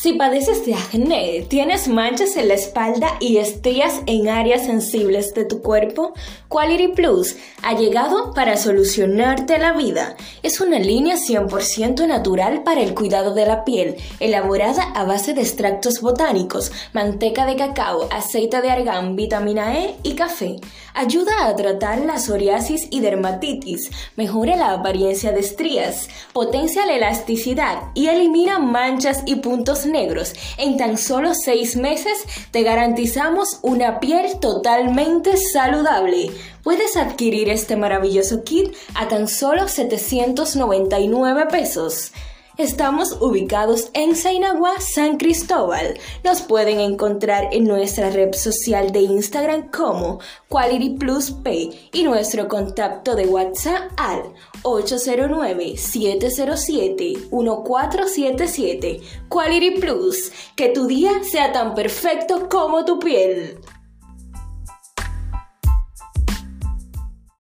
Si padeces de acné, tienes manchas en la espalda y estrías en áreas sensibles de tu cuerpo, Quality Plus ha llegado para solucionarte la vida. Es una línea 100% natural para el cuidado de la piel, elaborada a base de extractos botánicos, manteca de cacao, aceite de argán, vitamina E y café. Ayuda a tratar la psoriasis y dermatitis, mejora la apariencia de estrías, potencia la elasticidad y elimina manchas y puntos negros. En tan solo seis meses te garantizamos una piel totalmente saludable. Puedes adquirir este maravilloso kit a tan solo 799 pesos. Estamos ubicados en Sainagua, San Cristóbal. Nos pueden encontrar en nuestra red social de Instagram como Quality Plus Pay y nuestro contacto de WhatsApp al 809-707-1477. Quality Plus, que tu día sea tan perfecto como tu piel.